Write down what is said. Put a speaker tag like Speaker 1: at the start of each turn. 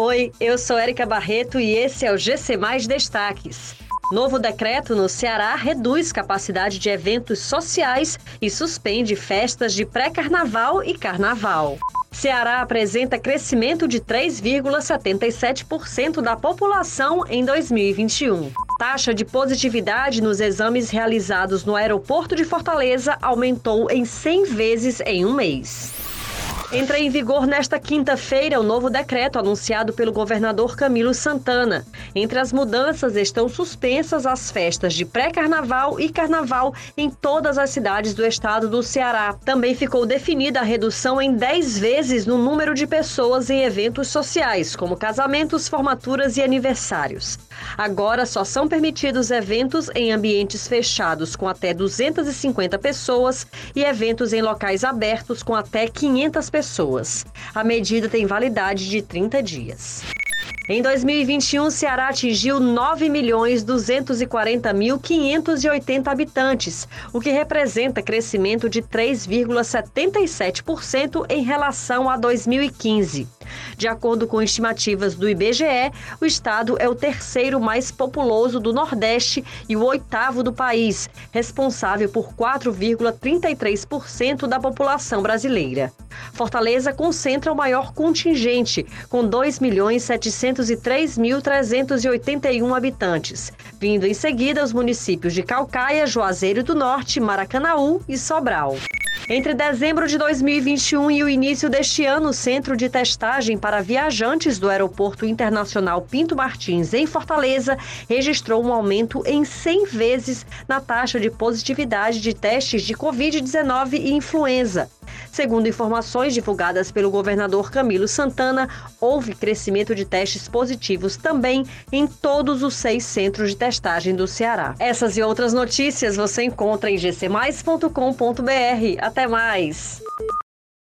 Speaker 1: Oi, eu sou Érica Barreto e esse é o GC Mais Destaques. Novo decreto no Ceará reduz capacidade de eventos sociais e suspende festas de pré-carnaval e carnaval. Ceará apresenta crescimento de 3,77% da população em 2021. Taxa de positividade nos exames realizados no aeroporto de Fortaleza aumentou em 100 vezes em um mês. Entra em vigor nesta quinta-feira o novo decreto anunciado pelo governador Camilo Santana. Entre as mudanças estão suspensas as festas de pré-carnaval e carnaval em todas as cidades do estado do Ceará. Também ficou definida a redução em 10 vezes no número de pessoas em eventos sociais, como casamentos, formaturas e aniversários. Agora só são permitidos eventos em ambientes fechados com até 250 pessoas e eventos em locais abertos com até 500 pessoas pessoas. A medida tem validade de 30 dias. Em 2021, o Ceará atingiu 9.240.580 habitantes, o que representa crescimento de 3,77% em relação a 2015. De acordo com estimativas do IBGE, o estado é o terceiro mais populoso do Nordeste e o oitavo do país, responsável por 4,33% da população brasileira. Fortaleza concentra o maior contingente, com 2.703.381 habitantes, vindo em seguida os municípios de Calcaia, Juazeiro do Norte, Maracanaú e Sobral. Entre dezembro de 2021 e o início deste ano, o Centro de Testagem para Viajantes do Aeroporto Internacional Pinto Martins, em Fortaleza, registrou um aumento em 100 vezes na taxa de positividade de testes de Covid-19 e influenza. Segundo informações divulgadas pelo governador Camilo Santana, houve crescimento de testes positivos também em todos os seis centros de testagem do Ceará. Essas e outras notícias você encontra em gcmais.com.br. Até mais!